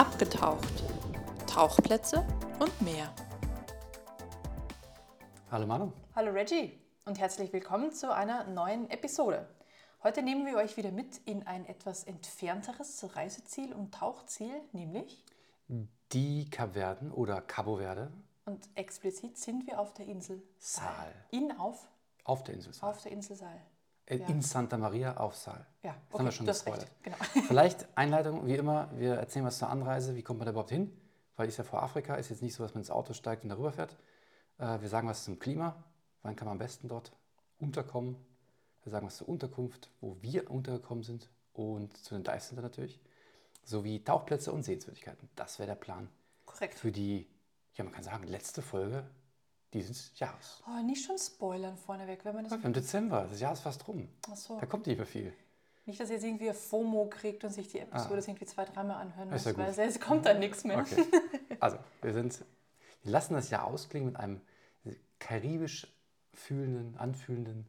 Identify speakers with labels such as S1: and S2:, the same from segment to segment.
S1: Abgetaucht. Tauchplätze und mehr.
S2: Hallo Manu.
S1: Hallo Reggie und herzlich willkommen zu einer neuen Episode. Heute nehmen wir euch wieder mit in ein etwas entfernteres Reiseziel und Tauchziel, nämlich
S2: Die Kapverden oder Cabo Verde
S1: und explizit sind wir auf der Insel
S2: Saal.
S1: In auf
S2: auf der Insel Saal.
S1: auf der Insel Saal.
S2: Äh,
S1: ja.
S2: In Santa Maria auf Saal.
S1: Ja,
S2: Das haben wir
S1: okay,
S2: schon gespoilert.
S1: Genau.
S2: Vielleicht Einleitung, wie immer, wir erzählen was zur Anreise, wie kommt man da überhaupt hin? Weil ist ja vor Afrika, ist jetzt nicht so, dass man ins Auto steigt und darüber fährt. Äh, Wir sagen was zum Klima, wann kann man am besten dort unterkommen. Wir sagen was zur Unterkunft, wo wir untergekommen sind und zu den Dive Center natürlich. Sowie Tauchplätze und Sehenswürdigkeiten. Das wäre der Plan
S1: Korrekt.
S2: für die, ja man kann sagen, letzte Folge dieses Jahres.
S1: Oh, nicht schon spoilern vorneweg, wenn man das.
S2: Wir haben Dezember, das Jahr ist fast rum.
S1: Ach so.
S2: Da kommt nicht mehr viel.
S1: Nicht, dass ihr jetzt irgendwie FOMO kriegt und sich die Episode
S2: Ah.
S1: irgendwie zwei, dreimal anhören müsst,
S2: ja
S1: weil es kommt dann nichts mehr.
S2: Okay. Also, wir sind, wir lassen das Jahr ausklingen mit einem karibisch fühlenden, anfühlenden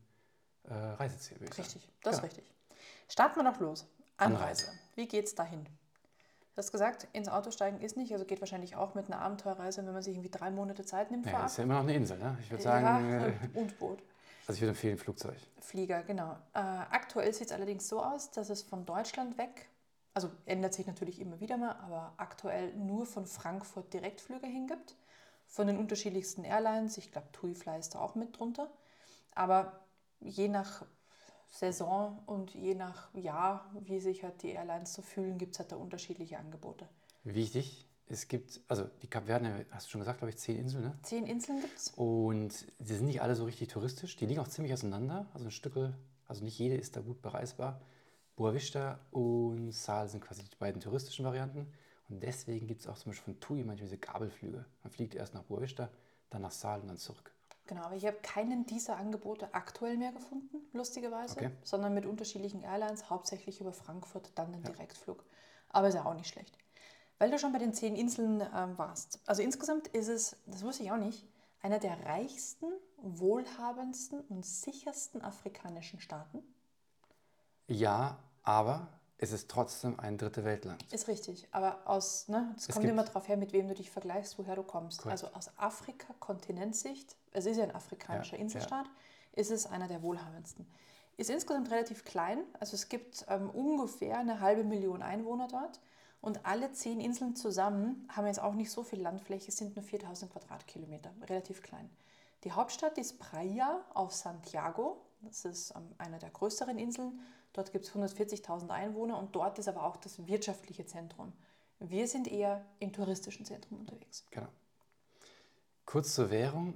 S2: äh, Reiseziel.
S1: Richtig, das
S2: Genau.
S1: ist richtig. Starten wir noch los. Anreise.
S2: Anreise.
S1: Wie geht's dahin? Du hast gesagt, ins Auto steigen ist nicht, also geht wahrscheinlich auch mit einer Abenteuerreise, wenn man sich irgendwie drei Monate Zeit nimmt
S2: Ja, ist ja immer noch eine Insel, ne? Ich würde
S1: Ja,
S2: sagen, äh,
S1: und Boot.
S2: also ich würde empfehlen Flugzeug.
S1: Flieger, genau. Äh, aktuell sieht es allerdings so aus, dass es von Deutschland weg, also ändert sich natürlich immer wieder mal, aber aktuell nur von Frankfurt Direktflüge hingibt. Von den unterschiedlichsten Airlines. Ich glaube, TUI Fly ist da auch mit drunter. Aber je nach Saison und je nach Jahr, wie sich halt die Airlines so fühlen, gibt es halt da unterschiedliche Angebote.
S2: Wichtig, es gibt, also die Kapverden, hast du schon gesagt, glaube ich, zehn Inseln, ne?
S1: Zehn Inseln gibt es.
S2: Und die sind nicht alle so richtig touristisch. Die liegen auch ziemlich auseinander. Also ein Stückel, also nicht jede ist da gut bereisbar. Boa Vista und Saal sind quasi die beiden touristischen Varianten. Und deswegen gibt es auch zum Beispiel von TUI manchmal diese Gabelflüge. Man fliegt erst nach Boa Vista, dann nach Saal und dann zurück.
S1: Genau, aber ich habe keinen dieser Angebote aktuell mehr gefunden, lustigerweise,
S2: Okay.
S1: sondern mit unterschiedlichen Airlines, hauptsächlich über Frankfurt, dann den Direktflug. Aber ist ja auch nicht schlecht. Weil du schon bei den zehn Inseln ähm, warst. Also insgesamt ist es, das wusste ich auch nicht, einer der reichsten, wohlhabendsten und sichersten afrikanischen Staaten.
S2: Ja, aber es ist trotzdem ein dritte Weltland.
S1: Ist richtig, aber aus, ne, es
S2: Es
S1: kommt immer darauf her, mit wem du dich vergleichst, woher du kommst.
S2: Korrekt.
S1: Also aus Afrika, Kontinentsicht, es ist ja ein afrikanischer
S2: Ja, ja.
S1: Inselstaat, ist es einer der wohlhabendsten. Ist insgesamt relativ klein, also es gibt ähm, ungefähr eine halbe Million Einwohner dort und alle zehn Inseln zusammen haben jetzt auch nicht so viel Landfläche, es sind nur 4000 Quadratkilometer, relativ klein. Die Hauptstadt ist Praia auf Santiago, das ist ähm, einer der größeren Inseln. Dort gibt es 140.000 Einwohner und dort ist aber auch das wirtschaftliche Zentrum. Wir sind eher im touristischen Zentrum unterwegs.
S2: Genau. Kurz zur Währung.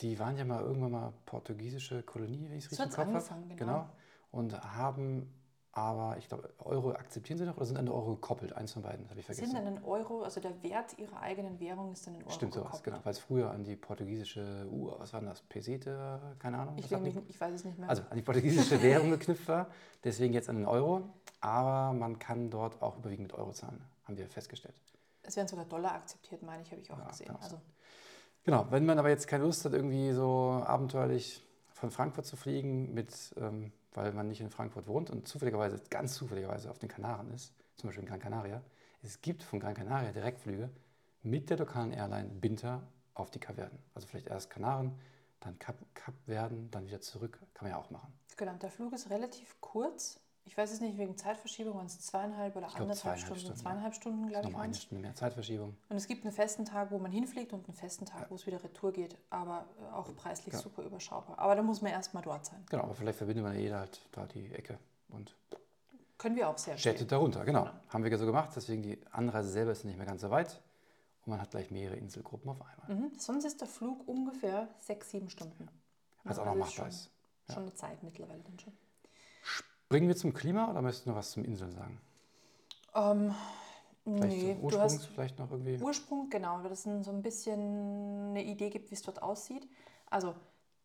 S2: Die waren ja mal irgendwann mal portugiesische Kolonie, wenn ich es richtig im Kopf habe.
S1: angefangen, genau.
S2: Und haben aber, ich glaube, Euro akzeptieren sie noch oder sind an den Euro gekoppelt? Eins von beiden, habe ich vergessen.
S1: Sind an den Euro, also der Wert ihrer eigenen Währung ist an den Euro
S2: Stimmt sowas,
S1: gekoppelt.
S2: genau. Weil es früher an die portugiesische, uh, was war denn das? Pesete? Keine Ahnung.
S1: Ich, mich, ich weiß es nicht mehr.
S2: Also an die portugiesische Währung geknüpft war. Deswegen jetzt an den Euro. Aber man kann dort auch überwiegend mit Euro zahlen, haben wir festgestellt.
S1: es werden sogar Dollar akzeptiert, meine ich, habe ich auch
S2: Ja,
S1: gesehen.
S2: genau.
S1: Also
S2: Genau, wenn man aber jetzt keine Lust hat, irgendwie so abenteuerlich von Frankfurt zu fliegen, mit, ähm, weil man nicht in Frankfurt wohnt und zufälligerweise, ganz zufälligerweise auf den Kanaren ist, zum Beispiel in Gran Canaria, es gibt von Gran Canaria Direktflüge mit der lokalen Airline Binter auf die Kapverden. Also vielleicht erst Kanaren, dann Kap, dann wieder zurück. Kann man ja auch machen.
S1: genau, der Flug ist relativ kurz. Ich weiß es nicht, wegen Zeitverschiebung waren es zweieinhalb oder
S2: glaub,
S1: anderthalb
S2: zweieinhalb
S1: Stunden.
S2: Stunden, ja.
S1: Zweieinhalb Stunden, glaube ich.
S2: nochmal eine. Stunde mehr Zeitverschiebung.
S1: Und es gibt einen festen Tag, wo man hinfliegt und einen festen Tag, wo es wieder retour geht, aber äh, auch preislich
S2: Ja.
S1: super überschaubar. Aber da muss man erstmal dort sein.
S2: Genau, aber vielleicht verbindet man ja jeder halt da die Ecke und
S1: Können wir auch sehr
S2: Städte
S1: schön.
S2: darunter, genau. Haben wir so gemacht, deswegen die Anreise selber ist nicht mehr ganz so weit und man hat gleich mehrere Inselgruppen auf einmal.
S1: Mhm. Sonst ist der Flug ungefähr sechs, sieben Stunden.
S2: Was auch
S1: Also
S2: noch
S1: ist
S2: machbar
S1: schon,
S2: ist.
S1: Schon eine Zeit mittlerweile dann schon.
S2: Bringen wir zum Klima oder möchtest du noch was zum Inseln sagen?
S1: Ähm,
S2: Vielleicht
S1: nee,
S2: zum
S1: du
S2: Ursprung,
S1: hast
S2: vielleicht noch irgendwie.
S1: Ursprung, genau, weil das ein- so ein bisschen eine Idee gibt, wie es dort aussieht. Also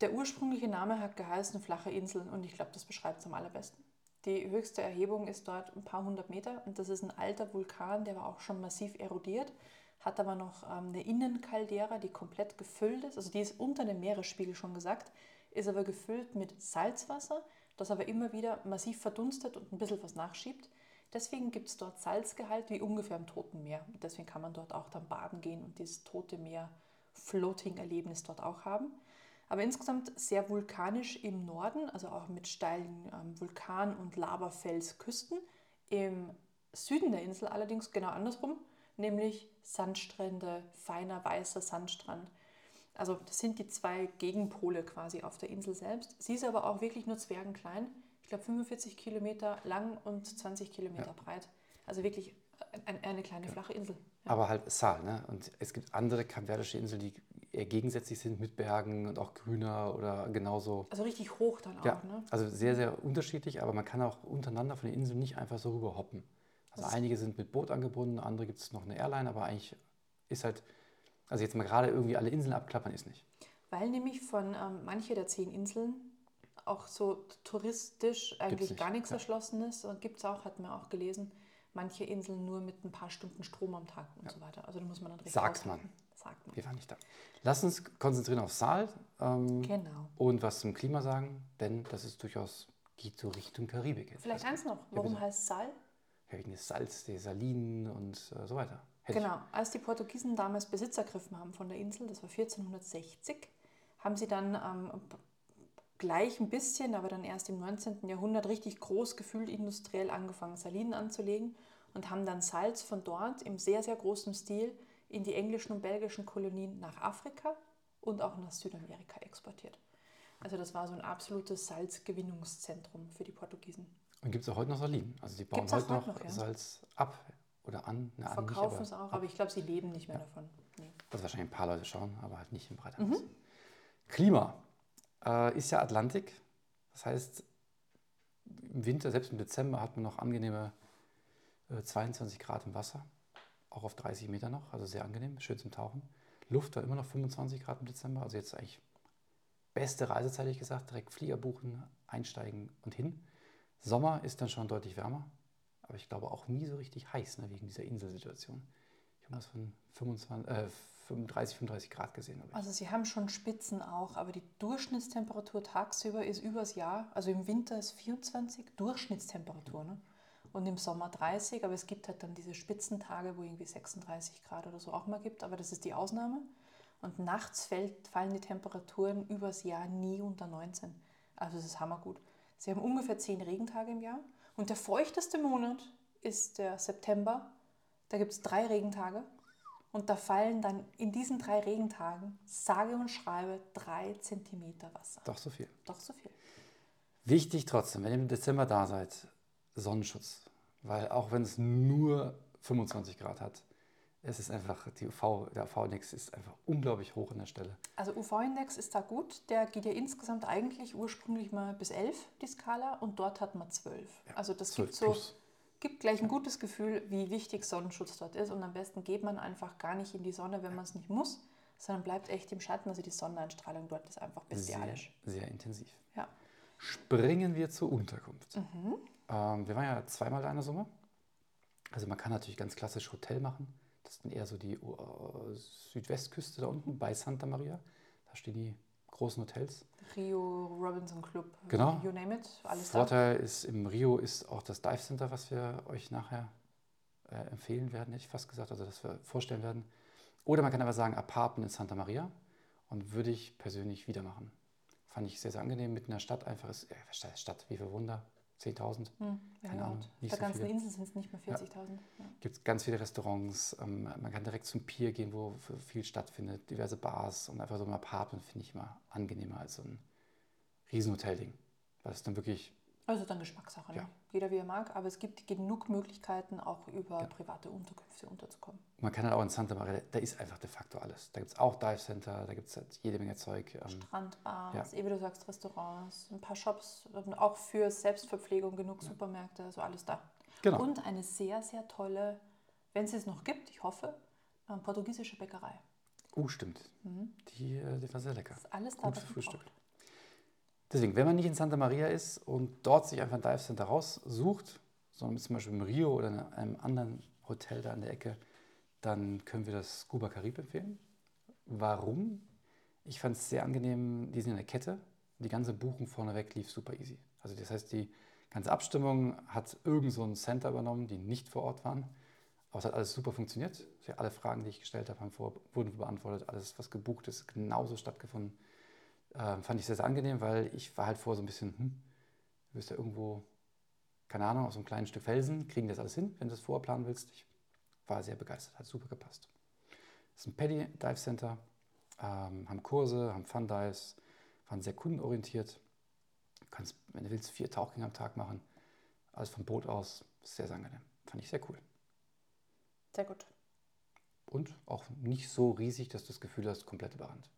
S1: der ursprüngliche Name hat geheißen flache Insel und ich glaube, das beschreibt es am allerbesten. Die höchste Erhebung ist dort ein paar hundert Meter und das ist ein alter Vulkan, der war auch schon massiv erodiert, hat aber noch ähm, eine Innenkaldera, die komplett gefüllt ist, also die ist unter dem Meeresspiegel schon gesagt, ist aber gefüllt mit Salzwasser, das aber immer wieder massiv verdunstet und ein bisschen was nachschiebt. Deswegen gibt es dort Salzgehalt wie ungefähr im Toten Meer. Und deswegen kann man dort auch dann baden gehen und dieses Tote Meer Floating-Erlebnis dort auch haben. Aber insgesamt sehr vulkanisch im Norden, also auch mit steilen ähm, Vulkan- und Lavafelsküsten. Im Süden der Insel allerdings genau andersrum, nämlich Sandstrände, feiner weißer Sandstrand. Also das sind die zwei Gegenpole quasi auf der Insel selbst. Sie ist aber auch wirklich nur zwergenklein. Ich glaube 45 Kilometer lang und 20 Kilometer ja. breit. Also wirklich eine, eine kleine ja. flache Insel.
S2: Ja. Aber halt Saal, ne? Und es gibt andere kapverdische Inseln, die eher gegensätzlich sind mit Bergen und auch grüner oder genauso.
S1: Also richtig hoch dann auch,
S2: ja,
S1: ne?
S2: Also sehr, sehr unterschiedlich, aber man kann auch untereinander von den Inseln nicht einfach so rüber hoppen. Also Was? einige sind mit Boot angebunden, andere gibt es noch eine Airline, aber eigentlich ist halt, also jetzt mal gerade irgendwie alle Inseln abklappern ist nicht.
S1: Weil nämlich von ähm, manche der zehn Inseln auch so touristisch eigentlich gar nichts ja. erschlossen ist. Und gibt es auch, hat man auch gelesen, manche Inseln nur mit ein paar Stunden Strom am Tag und ja. so weiter. Also da muss man dann
S2: richtig Sagt man. Sagt man. Wir waren nicht da. Lass uns konzentrieren auf Saal. Ähm,
S1: genau.
S2: Und was zum Klima sagen, denn das ist durchaus, geht so Richtung Karibik.
S1: Vielleicht also, eins noch. Warum ja, heißt Saal?
S2: Ja, wegen des Salz, der Salinen und äh, so weiter.
S1: Hätte genau. Als die Portugiesen damals Besitz ergriffen haben von der Insel, das war 1460, haben sie dann ähm, gleich ein bisschen, aber dann erst im 19. Jahrhundert richtig groß gefühlt industriell angefangen, Salinen anzulegen und haben dann Salz von dort im sehr, sehr großen Stil in die englischen und belgischen Kolonien nach Afrika und auch nach Südamerika exportiert. Also das war so ein absolutes Salzgewinnungszentrum für die Portugiesen.
S2: Und gibt es auch heute noch Salinen? Also sie bauen heute noch, noch ja. Salz ab oder an?
S1: Ne, Verkaufen es auch, ab. aber ich glaube, sie leben nicht mehr ja. davon.
S2: Nee. Das wahrscheinlich ein paar Leute schauen, aber halt nicht im breiten mhm. Klima äh, ist ja Atlantik. Das heißt, im Winter, selbst im Dezember, hat man noch angenehme äh, 22 Grad im Wasser. Auch auf 30 Meter noch, also sehr angenehm, schön zum Tauchen. Luft war immer noch 25 Grad im Dezember, also jetzt eigentlich beste Reisezeit, ich gesagt, direkt Flieger buchen, einsteigen und hin. Sommer ist dann schon deutlich wärmer, aber ich glaube auch nie so richtig heiß, ne, wegen dieser Inselsituation. Ich habe was von 25, äh, 35, 35 Grad gesehen.
S1: Also Sie haben schon Spitzen auch, aber die Durchschnittstemperatur tagsüber ist übers Jahr, also im Winter ist 24 Durchschnittstemperatur ne? und im Sommer 30, aber es gibt halt dann diese Spitzentage, wo irgendwie 36 Grad oder so auch mal gibt, aber das ist die Ausnahme. Und nachts fällt, fallen die Temperaturen übers Jahr nie unter 19. Also das ist hammergut. Sie haben ungefähr 10 Regentage im Jahr und der feuchteste Monat ist der September. Da gibt es drei Regentage und da fallen dann in diesen drei Regentagen, sage und schreibe, drei Zentimeter Wasser.
S2: Doch so viel.
S1: Doch so viel.
S2: Wichtig trotzdem, wenn ihr im Dezember da seid, Sonnenschutz. Weil auch wenn es nur 25 Grad hat, es ist einfach, die UV, der UV-Index ist einfach unglaublich hoch an der Stelle.
S1: Also UV-Index ist da gut. Der geht ja insgesamt eigentlich ursprünglich mal bis 11, die Skala, und dort hat man 12. Ja, also das 12 gibt so plus gibt gleich ein gutes Gefühl, wie wichtig Sonnenschutz dort ist. Und am besten geht man einfach gar nicht in die Sonne, wenn man es nicht muss, sondern bleibt echt im Schatten. Also die Sonneneinstrahlung dort ist einfach bestialisch.
S2: Sehr, sehr intensiv.
S1: Ja.
S2: Springen wir zur Unterkunft. Mhm. Ähm, wir waren ja zweimal in der Summe. Also man kann natürlich ganz klassisch Hotel machen. Das ist dann eher so die uh, Südwestküste da unten bei Santa Maria. Da stehen die großen Hotels.
S1: Rio Robinson Club,
S2: genau.
S1: you name it,
S2: alles Vorteil da. ist, im Rio ist auch das Dive Center, was wir euch nachher äh, empfehlen werden, hätte ich fast gesagt, also das wir vorstellen werden. Oder man kann aber sagen Apartment in Santa Maria und würde ich persönlich wieder machen. Fand ich sehr, sehr angenehm, mitten in der Stadt einfach ist, äh, Stadt, wie viel Wunder, 10.000. Hm,
S1: Keine Ahnung. Auf der so ganzen viele. Insel sind es nicht mehr 40.000. Ja.
S2: Ja. Gibt ganz viele Restaurants. Ähm, man kann direkt zum Pier gehen, wo viel stattfindet. Diverse Bars und einfach so ein Apartment finde ich immer angenehmer als so ein Riesenhotel-Ding. Weil es dann wirklich.
S1: Also dann Geschmackssache. Ne? Ja. Jeder wie er mag. Aber es gibt genug Möglichkeiten, auch über private Unterkünfte unterzukommen.
S2: Man kann halt auch in Santa Maria, da ist einfach de facto alles. Da gibt es auch Dive Center, da gibt es halt jede Menge Zeug.
S1: Ähm, Strandbars, ja. wie du sagst, Restaurants, ein paar Shops, auch für Selbstverpflegung genug ja. Supermärkte, also alles da. Genau. Und eine sehr, sehr tolle, wenn es es noch gibt, ich hoffe, ähm, portugiesische Bäckerei.
S2: Oh, stimmt. Mhm. Die, äh, die war sehr lecker. Das
S1: ist alles da, Gut was Frühstück.
S2: Deswegen, wenn man nicht in Santa Maria ist und dort sich einfach ein Dive Center raussucht, sondern zum Beispiel im Rio oder in einem anderen Hotel da an der Ecke, dann können wir das Scuba Carib empfehlen. Warum? Ich fand es sehr angenehm, die sind in der Kette. Die ganze Buchung vorneweg lief super easy. Also das heißt, die Ganze Abstimmung hat irgend so ein Center übernommen, die nicht vor Ort waren. Aber es hat alles super funktioniert. Alle Fragen, die ich gestellt habe, vor, wurden beantwortet. Alles, was gebucht ist, genauso stattgefunden. Ähm, fand ich sehr, sehr angenehm, weil ich war halt vor so ein bisschen, hm, du wirst ja irgendwo, keine Ahnung, aus so einem kleinen Stück Felsen, kriegen das alles hin, wenn du das vorher planen willst. Ich war sehr begeistert, hat super gepasst. Das ist ein Paddy Dive Center, ähm, haben Kurse, haben Fun Dives, waren sehr kundenorientiert. Du kannst, wenn du willst, vier Tauchgänge am Tag machen. Alles vom Boot aus, sehr, sehr angenehm. Fand ich sehr cool.
S1: Sehr gut.
S2: Und auch nicht so riesig, dass du das Gefühl hast, komplett überrannt.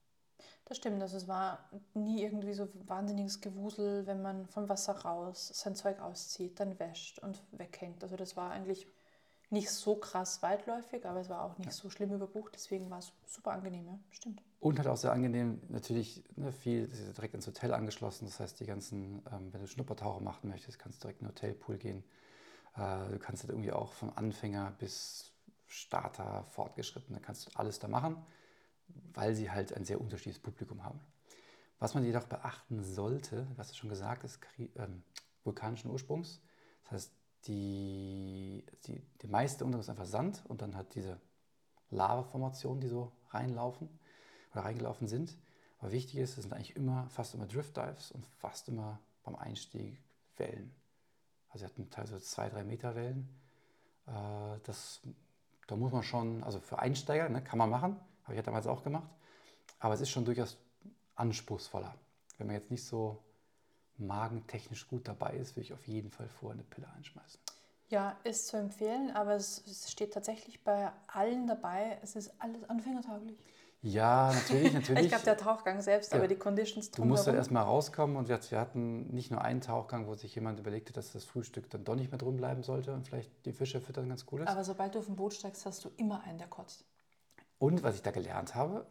S1: Das stimmt, also es war nie irgendwie so wahnsinniges Gewusel, wenn man vom Wasser raus sein Zeug auszieht, dann wäscht und weghängt. Also das war eigentlich nicht so krass weitläufig, aber es war auch nicht ja. so schlimm überbucht, deswegen war es super angenehm, ja, stimmt.
S2: Und halt auch sehr angenehm, natürlich ne, viel, das ist direkt ins Hotel angeschlossen, das heißt, die ganzen, ähm, wenn du Schnuppertaucher machen möchtest, kannst du direkt in den Hotelpool gehen. Äh, du kannst halt irgendwie auch vom Anfänger bis Starter, Fortgeschrittene, kannst du alles da machen, weil sie halt ein sehr unterschiedliches Publikum haben. Was man jedoch beachten sollte, was du schon gesagt ist, ähm, vulkanischen Ursprungs. Das heißt, die, die, die meiste Untergrund ist einfach Sand und dann hat diese Lavaformationen, die so reinlaufen oder reingelaufen sind. Aber wichtig ist, es sind eigentlich immer, fast immer Drift Dives und fast immer beim Einstieg Wellen. Also wir hatten teilweise zwei, drei Meter Wellen. Äh, das, da muss man schon, also für Einsteiger ne, kann man machen, habe ich ja damals auch gemacht. Aber es ist schon durchaus anspruchsvoller. Wenn man jetzt nicht so magentechnisch gut dabei ist, würde ich auf jeden Fall vorher eine Pille einschmeißen.
S1: Ja, ist zu empfehlen, aber es, steht tatsächlich bei allen dabei, es ist alles anfängertauglich.
S2: Ja, natürlich, natürlich.
S1: ich glaube, der Tauchgang selbst, ja. aber die Conditions
S2: drumherum. Du musst ja erstmal rauskommen und wir, hatten nicht nur einen Tauchgang, wo sich jemand überlegte, dass das Frühstück dann doch nicht mehr drin bleiben sollte und vielleicht die Fische füttern ganz cool ist.
S1: Aber sobald du auf dem Boot steigst, hast du immer einen, der kotzt.
S2: Und was ich da gelernt habe,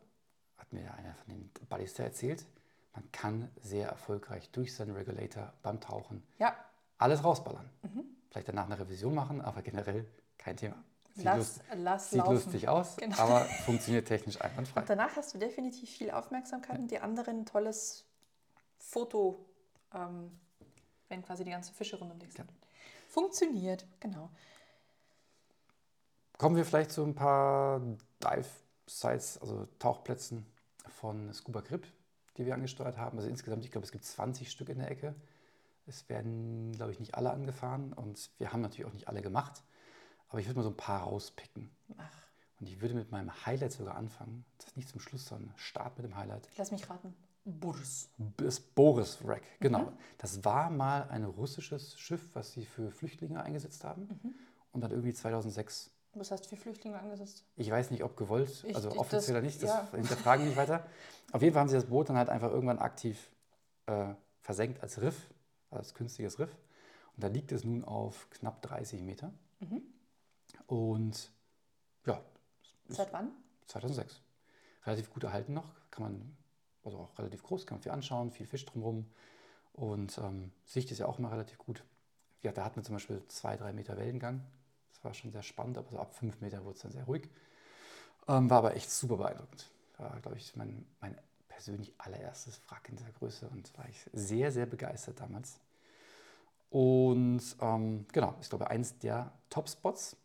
S2: hat mir einer von den Buddies da erzählt, man kann sehr erfolgreich durch seinen Regulator beim Tauchen
S1: ja.
S2: alles rausballern. Mhm. Vielleicht danach eine Revision machen, aber generell kein Thema.
S1: Sieht, lass, lust,
S2: lass sieht lustig aus, genau. aber funktioniert technisch einwandfrei.
S1: Und danach hast du definitiv viel Aufmerksamkeit ja. und die anderen ein tolles Foto, ähm, wenn quasi die ganzen Fische rund um dich sind. Ja. Funktioniert, genau.
S2: Kommen wir vielleicht zu ein paar Dive-Sites, also Tauchplätzen von Scuba Grip die wir angesteuert haben. Also insgesamt, ich glaube, es gibt 20 Stück in der Ecke. Es werden, glaube ich, nicht alle angefahren und wir haben natürlich auch nicht alle gemacht. Aber ich würde mal so ein paar rauspicken. Ach. Und ich würde mit meinem Highlight sogar anfangen. Das ist nicht zum Schluss, sondern Start mit dem Highlight.
S1: Lass mich raten. Boris.
S2: Das Boris Wreck, genau. Mhm. Das war mal ein russisches Schiff, was sie für Flüchtlinge eingesetzt haben. Mhm. Und dann irgendwie 2006
S1: was heißt für Flüchtlinge angesetzt?
S2: Ich weiß nicht, ob gewollt, ich, also ich, offiziell oder nicht, das ja. hinterfragen nicht weiter. Auf jeden Fall haben sie das Boot dann halt einfach irgendwann aktiv äh, versenkt als Riff, als künstliches Riff. Und da liegt es nun auf knapp 30 Meter. Mhm. Und ja.
S1: Seit wann?
S2: 2006. Relativ gut erhalten noch, kann man, also auch relativ groß, kann man viel anschauen, viel Fisch drumherum. Und ähm, Sicht ist ja auch immer relativ gut. Ja, da hatten wir zum Beispiel zwei, drei Meter Wellengang war schon sehr spannend, aber so ab fünf Meter wurde es dann sehr ruhig. Ähm, war aber echt super beeindruckend. War, glaube ich, mein, mein persönlich allererstes Wrack in dieser Größe und war ich sehr, sehr begeistert damals. Und ähm, genau, ich glaube, eins der Top-Spots,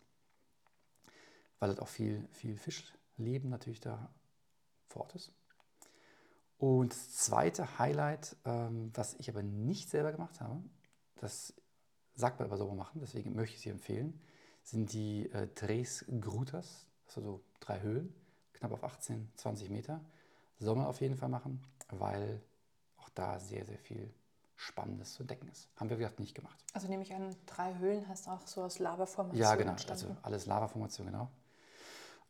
S2: weil halt auch viel, viel Fischleben natürlich da vor Ort ist. Und das zweite Highlight, ähm, was ich aber nicht selber gemacht habe, das sagt man aber sauber machen, deswegen möchte ich sie empfehlen, sind die äh, Tres Grutas, also drei Höhlen, knapp auf 18, 20 Meter. Soll man auf jeden Fall machen, weil auch da sehr, sehr viel Spannendes zu entdecken ist. Haben wir, gesagt, nicht gemacht.
S1: Also nehme ich an, drei Höhlen hast du auch so aus Lavaformation
S2: Ja, genau, entstanden. also alles Lavaformation, genau.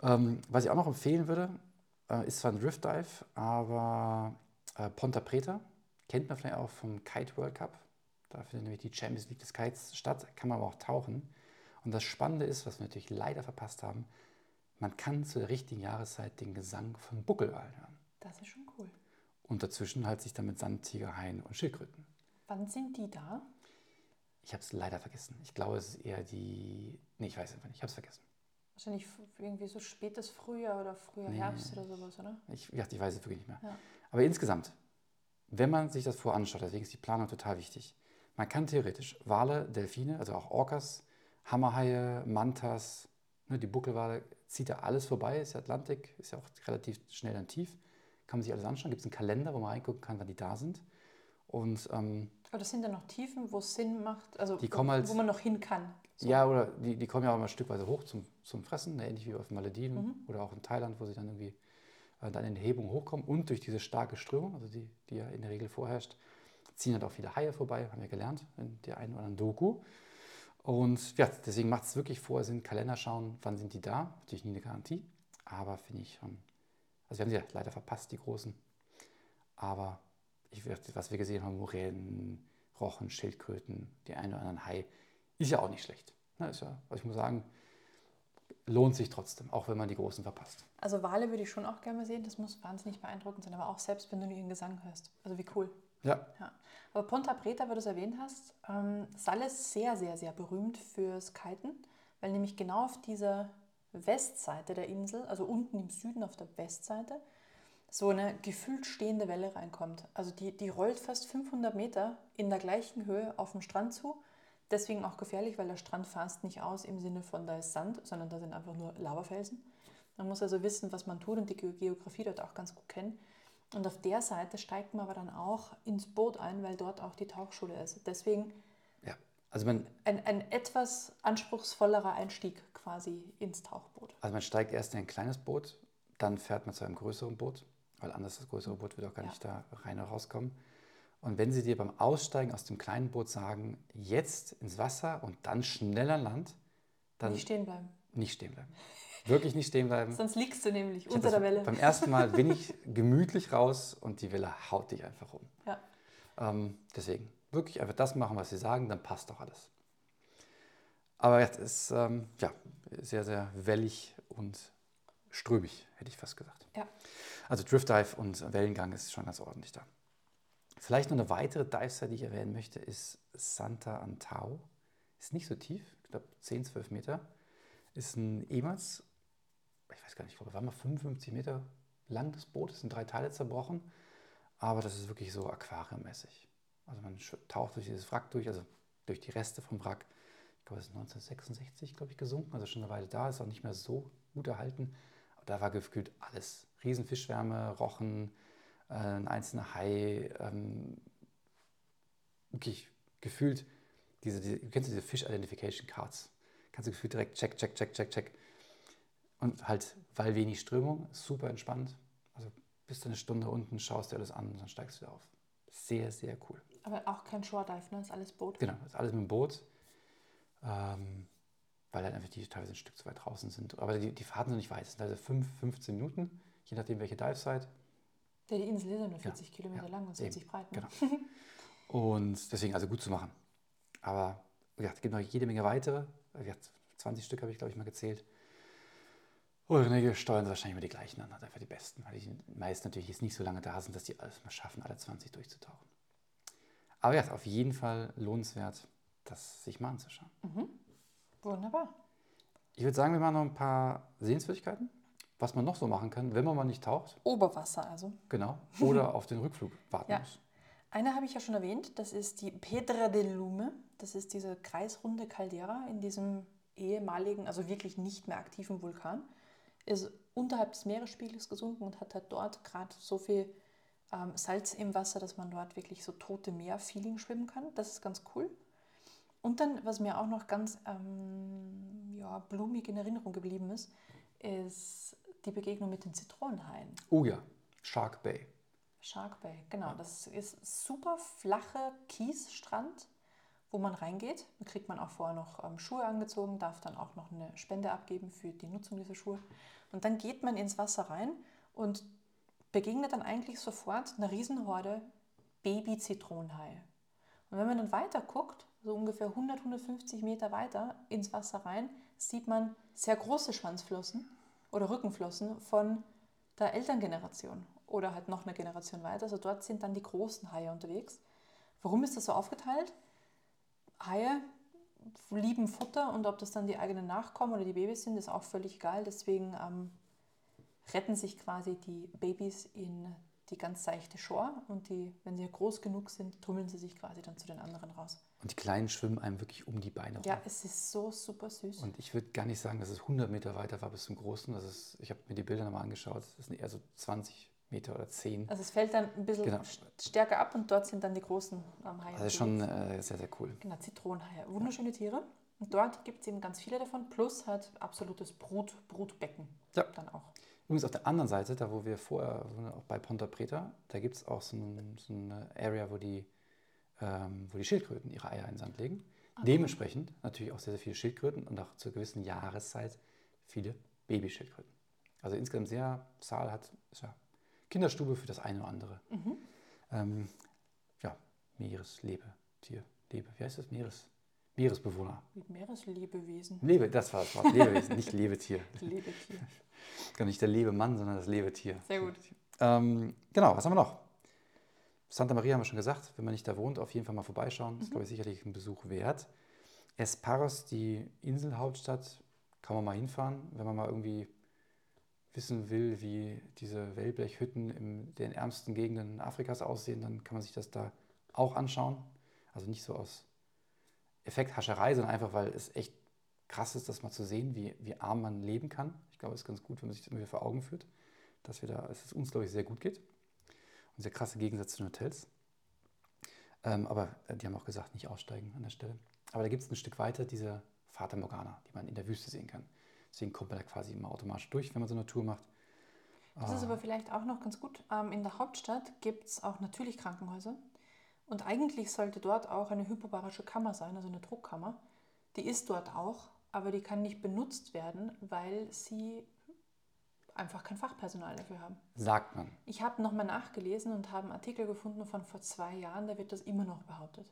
S2: Ähm, was ich auch noch empfehlen würde, äh, ist zwar ein Drift Dive, aber äh, Ponta Preta kennt man vielleicht auch vom Kite World Cup. Da findet nämlich die Champions League des Kites statt, kann man aber auch tauchen. Und das Spannende ist, was wir natürlich leider verpasst haben, man kann zu der richtigen Jahreszeit den Gesang von Buckelwalen hören.
S1: Das ist schon cool.
S2: Und dazwischen halt sich dann mit Sandtiger, Haien und Schildkröten.
S1: Wann sind die da?
S2: Ich habe es leider vergessen. Ich glaube, es ist eher die. Nee, ich weiß einfach nicht. Ich habe es vergessen.
S1: Wahrscheinlich irgendwie so spätes Frühjahr oder früher nee. Herbst oder sowas, oder?
S2: Ich, ja, ich weiß es wirklich nicht mehr. Ja. Aber insgesamt, wenn man sich das voranschaut, deswegen ist die Planung total wichtig, Man kann theoretisch Wale, Delfine, also auch Orcas, Hammerhaie, Mantas, ne, die Buckelwale, zieht da alles vorbei, ist ja Atlantik, ist ja auch relativ schnell dann tief. Kann man sich alles anschauen, gibt es einen Kalender, wo man reingucken kann, wann die da sind. Und ähm,
S1: Aber das sind dann noch Tiefen, wo es Sinn macht, also
S2: Die
S1: wo,
S2: kommen halt-
S1: wo man noch hin kann. So.
S2: Ja, oder die, die kommen ja auch immer stückweise hoch zum, zum Fressen, ne, ähnlich wie auf den Malediven
S1: Mhm.
S2: oder auch in Thailand, wo sie dann irgendwie äh, dann in die Hebung hochkommen und durch diese starke Strömung, also die, die ja in der Regel vorherrscht, ziehen halt auch viele Haie vorbei, haben wir gelernt in der einen oder anderen Doku. Und ja, deswegen macht es wirklich vorher Sinn, Kalender schauen, wann sind die da. Natürlich nie eine Garantie, aber finde ich also wir haben sie ja leider verpasst, die großen. Aber ich, was wir gesehen haben, Muränen, Rochen, Schildkröten, die einen oder anderen Hai, ist ja auch nicht schlecht. Ne, ist ja, also ich muss sagen, lohnt sich trotzdem, auch wenn man die Großen verpasst.
S1: Also Wale würde ich schon auch gerne sehen, das muss wahnsinnig beeindruckend sein, aber auch selbst, wenn du nur ihren Gesang hörst. Also wie cool.
S2: Ja,
S1: Ja. Aber Ponta Preta, weil du es erwähnt hast, ähm, ist sehr, sehr, sehr berühmt fürs Kiten, weil nämlich genau auf dieser Westseite der Insel, also unten im Süden auf der Westseite, so eine gefühlt stehende Welle reinkommt. Also die, die rollt fast 500 Meter in der gleichen Höhe auf den Strand zu. Deswegen auch gefährlich, weil der Strand fasst nicht aus im Sinne von da ist Sand, sondern da sind einfach nur Lavafelsen. Man muss also wissen, was man tut und die Ge- Geografie dort auch ganz gut kennen. Und auf der Seite steigt man aber dann auch ins Boot ein, weil dort auch die Tauchschule ist. Deswegen
S2: ja. Also man,
S1: ein, ein etwas anspruchsvollerer Einstieg quasi ins Tauchboot.
S2: also man steigt erst in ein kleines Boot, dann fährt man zu einem größeren Boot, weil anders das größere Boot wird auch gar
S1: Ja.
S2: nicht da rein oder rauskommen. Und wenn sie dir beim Aussteigen aus dem kleinen Boot sagen, jetzt ins Wasser und dann schnell an Land, dann
S1: Nicht stehen bleiben.
S2: nicht stehen bleiben. Wirklich nicht stehen bleiben.
S1: Sonst liegst du nämlich
S2: Ich
S1: unter der Welle.
S2: Beim ersten Mal bin ich gemütlich raus und die Welle haut dich einfach um.
S1: Ja.
S2: Ähm, deswegen wirklich einfach das machen, was sie sagen, dann passt doch alles. Aber es ist ähm, ja, sehr, sehr wellig und strömig, hätte ich fast gesagt.
S1: Ja.
S2: Also Drift Dive und Wellengang ist schon ganz ordentlich da. Vielleicht noch eine weitere Dive-Site, die ich erwähnen möchte, ist Santa Antao. Ist nicht so tief, ich glaube 10, 12 Meter. Ist ein ehemals, weiß gar nicht, ich glaube, war mal 55 Meter lang das Boot, ist in drei Teile zerbrochen. Aber das ist wirklich so aquariummäßig. Also man taucht durch dieses Wrack durch, also durch die Reste vom Wrack. Ich glaube, es ist 1966, glaube ich, gesunken, also schon eine Weile da, ist auch nicht mehr so gut erhalten. Aber da war gefühlt alles. Riesenfischschwärme, Rochen, äh, ein einzelner Hai, ähm, wirklich gefühlt, diese, diese, kennst du diese Fish Identification Cards? Kannst du gefühlt direkt check, check, check, check, check. Und halt, weil wenig Strömung, super entspannt. Also bist du eine Stunde unten, schaust dir alles an und dann steigst du wieder auf. Sehr, sehr cool.
S1: Aber auch kein Shore Dive, ne? Ist alles Boot.
S2: Genau, ist alles mit dem Boot. Ähm, weil halt einfach die teilweise ein Stück zu weit draußen sind. Aber die, die Fahrten sind nicht weit. Es sind also 5, 15 Minuten, je nachdem welche Dive-Site.
S1: Ja, die Insel ist ja nur 40 Kilometer
S2: ja,
S1: lang und 70 breit. Ne?
S2: Genau. Und deswegen also gut zu machen. Aber gesagt, es gibt noch jede Menge weitere. Wie gesagt, 20 Stück habe ich, glaube ich, mal gezählt. Die steuern sie wahrscheinlich immer die gleichen an, einfach die besten, weil die meisten natürlich jetzt nicht so lange da sind, dass die alles mal schaffen, alle 20 durchzutauchen. Aber ja, auf jeden Fall lohnenswert, das sich mal anzuschauen.
S1: Wunderbar.
S2: Ich würde sagen, wir machen noch ein paar Sehenswürdigkeiten, was man noch so machen kann, wenn man mal nicht taucht,
S1: Oberwasser also.
S2: genau, oder auf den Rückflug warten
S1: Ja.
S2: muss.
S1: Eine habe ich ja schon erwähnt, das ist die Pedra del Lume. Das ist diese kreisrunde Caldera in diesem ehemaligen, also wirklich nicht mehr aktiven Vulkan. Ist unterhalb des Meeresspiegels gesunken und hat halt dort gerade so viel ähm, Salz im Wasser, dass man dort wirklich so tote Meer-Feeling schwimmen kann. Das ist ganz cool. Und dann, was mir auch noch ganz ähm, ja, blumig in Erinnerung geblieben ist, ist die Begegnung mit den Zitronenhaien.
S2: Oh ja, Shark Bay.
S1: Shark Bay, genau. Das ist super flache Kiesstrand, wo man reingeht. Da kriegt man auch vorher noch ähm, Schuhe angezogen, darf dann auch noch eine Spende abgeben für die Nutzung dieser Schuhe. Und dann geht man ins Wasser rein und begegnet dann eigentlich sofort einer Riesenhorde Baby-Zitronenhaie. Und wenn man dann weiter guckt, so ungefähr 100, 150 Meter weiter ins Wasser rein, sieht man sehr große Schwanzflossen oder Rückenflossen von der Elterngeneration oder halt noch eine Generation weiter. Also dort sind dann die großen Haie unterwegs. Warum ist das so aufgeteilt? Haie lieben Futter und ob das dann die eigenen Nachkommen oder die Babys sind, ist auch völlig egal. Deswegen ähm, retten sich quasi die Babys in die ganz seichte Shore und die, wenn sie groß genug sind, tummeln sie sich quasi dann zu den anderen raus.
S2: Und die Kleinen schwimmen einem wirklich um die Beine rum.
S1: Ja, es ist so super süß.
S2: Und ich würde gar nicht sagen, dass es 100 Meter weiter war bis zum Großen. Das ist, ich habe mir die Bilder nochmal angeschaut. Das sind eher so 20 Meter oder 10.
S1: Also es fällt dann ein bisschen
S2: Genau.
S1: stärker ab und dort sind dann die großen ähm, Haie.
S2: Also das ist schon äh, sehr, sehr cool.
S1: Genau, Zitronenhaie. Wunderschöne Tiere. Und dort gibt es eben ganz viele davon, plus halt absolutes Brut, Brutbecken.
S2: Ja.
S1: Dann auch.
S2: Übrigens auf der anderen Seite, da wo wir vorher, auch bei Ponta Preta, da gibt es auch so, ein, so eine Area, wo die, ähm, wo die Schildkröten ihre Eier in den Sand legen. Dementsprechend natürlich auch sehr, sehr viele Schildkröten und auch zur gewissen Jahreszeit viele Babyschildkröten. Also insgesamt sehr, Saal hat ist ja Kinderstube für das eine oder andere. Ähm, ja, Meereslebetier, Lebe, wie heißt das? Meeres, Meeresbewohner.
S1: Meereslebewesen.
S2: Lebe, das war das Wort, Lebewesen, nicht Lebetier.
S1: Lebetier.
S2: Gar nicht der Lebemann, sondern das Lebetier.
S1: Sehr gut.
S2: Ähm, genau, was haben wir noch? Santa Maria haben wir schon gesagt, wenn man nicht da wohnt, auf jeden Fall mal vorbeischauen. Das ist, glaube ich, sicherlich ein Besuch wert. Esparros, die Inselhauptstadt, kann man mal hinfahren, wenn man mal irgendwie wissen will, wie diese Wellblechhütten in den ärmsten Gegenden Afrikas aussehen, dann kann man sich das da auch anschauen. Also nicht so aus Effekthascherei, sondern einfach, weil es echt krass ist, das mal zu sehen, wie, wie arm man leben kann. Ich glaube, es ist ganz gut, wenn man sich das immer wieder vor Augen führt, dass, wir da, dass es uns, glaube ich, sehr gut geht. Und sehr krasse Gegensatz zu den Hotels. Ähm, aber äh, die haben auch gesagt, nicht aussteigen an der Stelle. Aber da gibt es ein Stück weiter diese Fata Morgana, die man in der Wüste sehen kann. Deswegen kommt man da quasi immer automatisch durch, wenn man so eine Tour macht.
S1: Das ist aber vielleicht auch noch ganz gut. Ähm, in der Hauptstadt gibt es auch natürlich Krankenhäuser. Und eigentlich sollte dort auch eine hypobarische Kammer sein, also eine Druckkammer. Die ist dort auch, aber die kann nicht benutzt werden, weil sie einfach kein Fachpersonal dafür haben.
S2: Sagt man.
S1: Ich habe nochmal nachgelesen und habe einen Artikel gefunden von vor zwei Jahren, da wird das immer noch behauptet.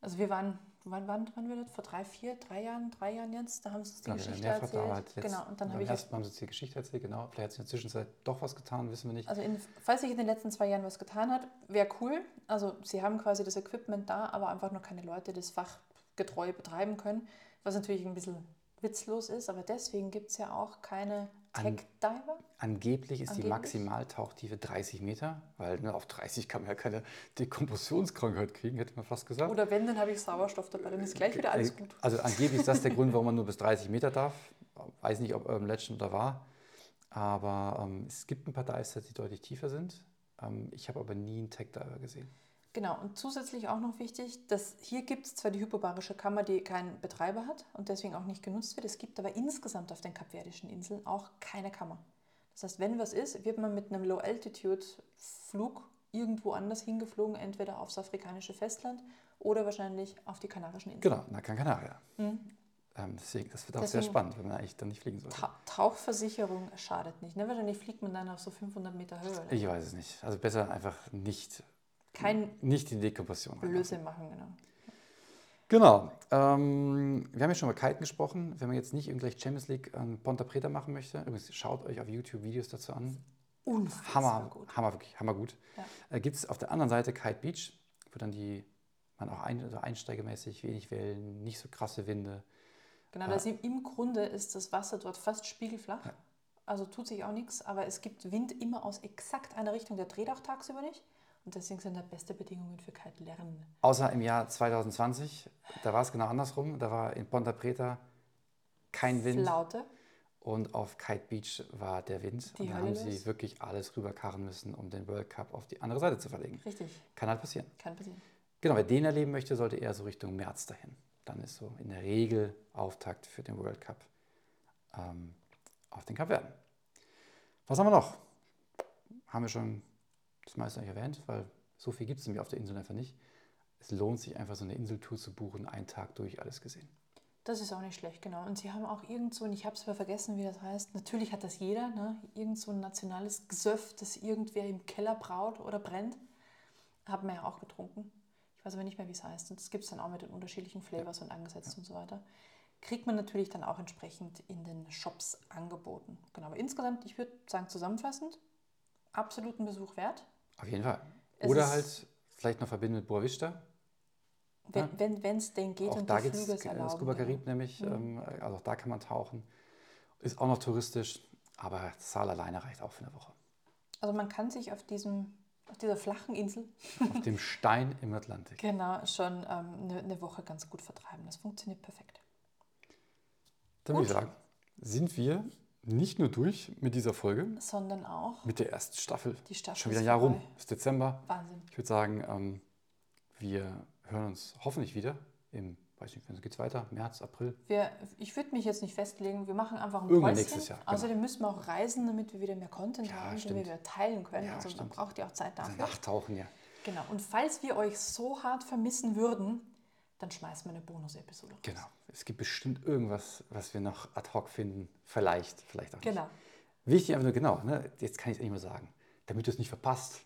S1: Also wir waren, wann waren, waren wir dort? Vor drei, vier, drei Jahren, drei Jahren jetzt, da haben sie uns die
S2: Genau,
S1: Geschichte erzählt.
S2: halt letzt-
S1: genau, und dann habe ich
S2: ersten haben sie uns die Geschichte erzählt, genau. Vielleicht hat sich in der Zwischenzeit doch was getan, wissen wir nicht.
S1: Also in, falls sich in den letzten zwei Jahren was getan hat, wäre cool. Also sie haben quasi das Equipment da, aber einfach nur keine Leute, die das fachgetreu betreiben können, was natürlich ein bisschen witzlos ist, aber deswegen gibt es ja auch keine
S2: An-
S1: Tech-Diver.
S2: Angeblich ist die
S1: Angeblich?
S2: Maximaltauchtiefe 30 Meter, weil ne, auf 30 kann man ja keine Dekompressionskrankheit kriegen, hätte man fast gesagt.
S1: Oder wenn, dann habe ich Sauerstoff dabei, dann ist gleich wieder alles gut.
S2: Also angeblich ist das der Grund, warum man nur bis 30 Meter darf. Weiß nicht, ob Urban Legend oder war. Aber ähm, es gibt ein paar Dive-Sets, die deutlich tiefer sind. Ähm, ich habe aber nie einen Tech-Diver gesehen.
S1: Genau, und zusätzlich auch noch wichtig, dass hier gibt es zwar die hypobarische Kammer, die keinen Betreiber hat und deswegen auch nicht genutzt wird. Es gibt aber insgesamt auf den kapverdischen Inseln auch keine Kammer. Das heißt, wenn was ist, wird man mit einem Low-Altitude-Flug irgendwo anders hingeflogen, entweder aufs afrikanische Festland oder wahrscheinlich auf die Kanarischen Inseln.
S2: Genau, na Gran Canaria.
S1: Mhm.
S2: Ähm, deswegen, das wird auch sehr
S1: Deswegen-
S2: spannend, wenn man eigentlich dann nicht fliegen sollte.
S1: Ta Tauchversicherung schadet nicht. Ne? Wahrscheinlich fliegt man dann auf so 500 Meter Höhe. Oder?
S2: Ich weiß es nicht. Also besser einfach nicht,
S1: Kein
S2: nicht die Dekompression.
S1: Blödsinn machen, genau.
S2: Genau. Ähm, wir haben ja schon über Kiten gesprochen. Wenn man jetzt nicht irgendwelche Champions League an Ponta Preta machen möchte, übrigens schaut euch auf YouTube Videos dazu an.
S1: Unfassbar
S2: Hammer,
S1: gut.
S2: Hammer, wirklich, Hammer gut.
S1: Ja.
S2: Äh, Gibt es auf der anderen Seite Kite Beach, wo dann die, man auch ein, also einsteigemäßig wenig Wellen, nicht so krasse Winde.
S1: Genau, das im, im Grunde ist das Wasser dort fast spiegelflach.
S2: Ja.
S1: Also tut sich auch nichts, aber es gibt Wind immer aus exakt einer Richtung. Der dreht auch tagsüber nicht. Und deswegen sind da beste Bedingungen für Kite-Lernen.
S2: Außer im Jahr 2020, da war es genau andersrum. Da war in Ponta Preta kein Wind
S1: Flaute.
S2: und auf Kite Beach war der Wind.
S1: Die
S2: und da haben sie
S1: los.
S2: wirklich alles rüberkarren müssen, um den World Cup auf die andere Seite zu verlegen.
S1: Richtig,
S2: Kann halt passieren.
S1: kann passieren.
S2: Genau, wer den erleben möchte, sollte eher so Richtung März dahin. Dann ist so in der Regel Auftakt für den World Cup ähm, auf den Kapverden. Was haben wir noch? Haben wir schon das meiste eigentlich erwähnt, weil so viel gibt es nämlich auf der Insel einfach nicht. Es lohnt sich einfach so eine Inseltour zu buchen, einen Tag durch alles gesehen.
S1: Das ist auch nicht schlecht, genau. Und sie haben auch irgend so, und ich habe es aber vergessen, wie das heißt, natürlich hat das jeder, ne? irgend so ein nationales Gesöff, das irgendwer im Keller braut oder brennt. Haben wir ja auch getrunken. Ich weiß aber nicht mehr, wie es heißt. Und das gibt es dann auch mit den unterschiedlichen Flavors und angesetzt und so weiter. Kriegt man natürlich dann auch entsprechend in den Shops angeboten. Genau, aber insgesamt, ich würde sagen, zusammenfassend, absoluten Besuch wert.
S2: Auf jeden Fall.
S1: Es
S2: Oder
S1: ist-
S2: halt vielleicht noch verbinden mit Boa Vista.
S1: Wenn
S2: Ja.
S1: es denn geht
S2: auch
S1: und
S2: da
S1: die Flüge
S2: es
S1: es erlauben.
S2: Scuba
S1: genau.
S2: Carib nämlich,
S1: Mhm.
S2: ähm, also auch da kann man tauchen. Ist auch noch touristisch, aber Saal alleine reicht auch für eine Woche.
S1: Also man kann sich auf, diesem, auf dieser flachen Insel
S2: Auf dem Stein im Atlantik.
S1: genau schon ähm, eine, eine Woche ganz gut vertreiben. Das funktioniert perfekt.
S2: Dann würde ich sagen, sind wir nicht nur durch mit dieser Folge,
S1: Sondern auch
S2: mit der ersten Staffel.
S1: die Staffel
S2: Schon wieder ein Jahr rum.
S1: vorbei.
S2: Es ist Dezember.
S1: Wahnsinn.
S2: Ich würde sagen, ähm, wir hören uns hoffentlich wieder im, weiß nicht, wann geht's weiter? März, April?
S1: Wir, ich würde mich jetzt nicht festlegen. Wir machen einfach ein
S2: Irgendwann
S1: Päuschen.
S2: nächstes Jahr, genau.
S1: Außerdem müssen wir auch reisen, damit wir wieder mehr Content
S2: Ja,
S1: haben, den
S2: stimmt.
S1: wir wieder teilen können.
S2: Ja,
S1: also man braucht ja auch Zeit
S2: Also
S1: dafür.
S2: Nachtauchen, ja.
S1: Genau. Und falls wir euch so hart vermissen würden, dann schmeißen wir eine Bonus-Episode raus.
S2: Genau. Es gibt bestimmt irgendwas, was wir noch ad hoc finden. Vielleicht, vielleicht auch nicht.
S1: Genau.
S2: Wichtig einfach nur, genau, ne? jetzt kann ich es nicht mehr sagen. Damit du es nicht verpasst,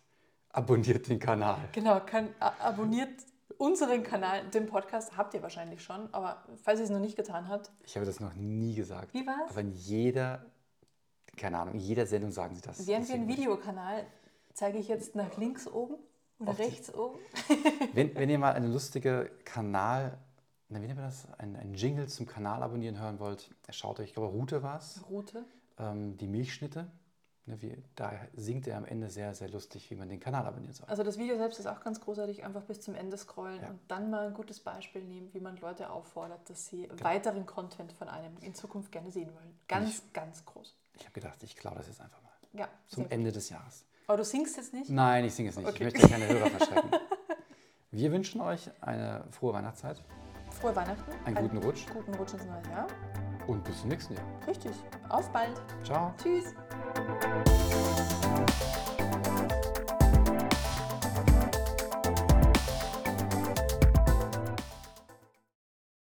S2: abonniert den Kanal.
S1: Genau, kann, abonniert unseren Kanal, den Podcast habt ihr wahrscheinlich schon, aber falls ihr es noch nicht getan habt,
S2: Ich habe das noch nie gesagt.
S1: Wie war's?
S2: Aber in jeder, keine Ahnung, in jeder Sendung sagen sie das.
S1: während wir einen
S2: Deswegen-
S1: Videokanal, zeige ich jetzt nach links oben oder rechts oben.
S2: Wenn, wenn ihr mal eine lustige Kanal, na, wie nennt man das? Ein, ein Jingle zum Kanal abonnieren hören wollt, schaut euch, ich glaube, Route war es,
S1: Route.
S2: ähm, die Milchschnitte. Ne, wie, da singt er am Ende sehr, sehr lustig, wie man den Kanal abonnieren soll.
S1: Also das Video selbst ist auch ganz großartig, einfach bis zum Ende scrollen
S2: Ja.
S1: und dann mal ein gutes Beispiel nehmen, wie man Leute auffordert, dass sie
S2: Genau.
S1: weiteren Content von einem in Zukunft gerne sehen wollen. Ganz, ganz groß.
S2: Ich habe gedacht, ich klaue das jetzt einfach mal.
S1: Ja,
S2: Zum
S1: sehr gut.
S2: Ende des Jahres.
S1: Aber du singst jetzt nicht?
S2: Nein, ich singe es nicht.
S1: Okay.
S2: Ich möchte keine Hörer verschrecken. Wir wünschen euch eine frohe Weihnachtszeit,
S1: Frohe Weihnachten.
S2: einen guten Rutsch
S1: Guten Rutsch ins neue Jahr.
S2: und bis zum nächsten Jahr.
S1: Richtig. Auf bald.
S2: Ciao.
S1: Tschüss.